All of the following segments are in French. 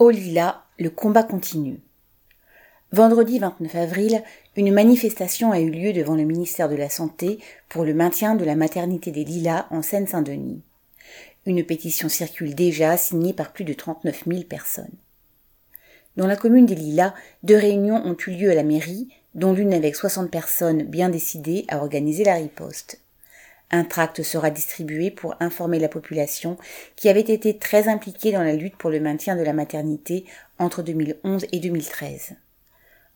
Au Lila, le combat continue. Vendredi 29 avril, une manifestation a eu lieu devant le ministère de la Santé pour le maintien de la maternité des Lilas en Seine-Saint-Denis. Une pétition circule déjà signée par plus de 39 000 personnes. Dans la commune des Lilas, deux réunions ont eu lieu à la mairie, dont l'une avec 60 personnes bien décidées à organiser la riposte. Un tract sera distribué pour informer la population qui avait été très impliquée dans la lutte pour le maintien de la maternité entre 2011 et 2013.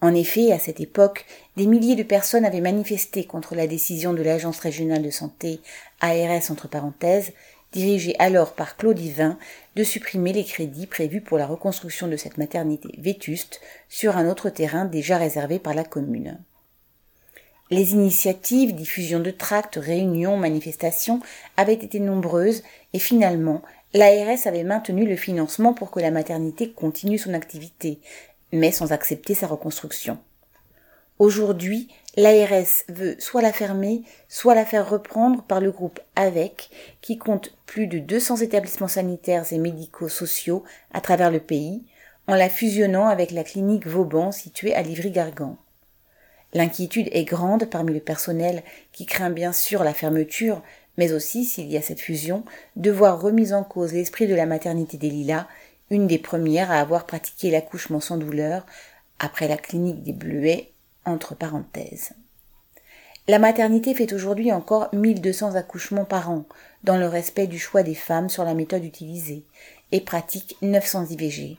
En effet, à cette époque, des milliers de personnes avaient manifesté contre la décision de l'Agence régionale de santé, ARS entre parenthèses, dirigée alors par Claude Yvain, de supprimer les crédits prévus pour la reconstruction de cette maternité vétuste sur un autre terrain déjà réservé par la commune. Les initiatives, diffusion de tracts, réunions, manifestations avaient été nombreuses et finalement, l'ARS avait maintenu le financement pour que la maternité continue son activité, mais sans accepter sa reconstruction. Aujourd'hui, l'ARS veut soit la fermer, soit la faire reprendre par le groupe AVEC, qui compte plus de 200 établissements sanitaires et médicaux sociaux à travers le pays, en la fusionnant avec la clinique Vauban située à Livry-Gargan. L'inquiétude est grande parmi le personnel qui craint bien sûr la fermeture, mais aussi, s'il y a cette fusion, de voir remise en cause l'esprit de la maternité des Lilas, une des premières à avoir pratiqué l'accouchement sans douleur, après la clinique des Bleuets, entre parenthèses. La maternité fait aujourd'hui encore 1200 accouchements par an, dans le respect du choix des femmes sur la méthode utilisée, et pratique 900 IVG.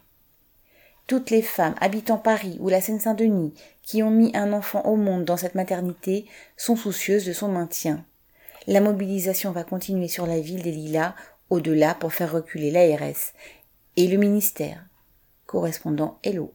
Toutes les femmes habitant Paris ou la Seine-Saint-Denis qui ont mis un enfant au monde dans cette maternité sont soucieuses de son maintien. La mobilisation va continuer sur la ville des Lilas au-delà pour faire reculer l'ARS et le ministère. Correspondant Hello.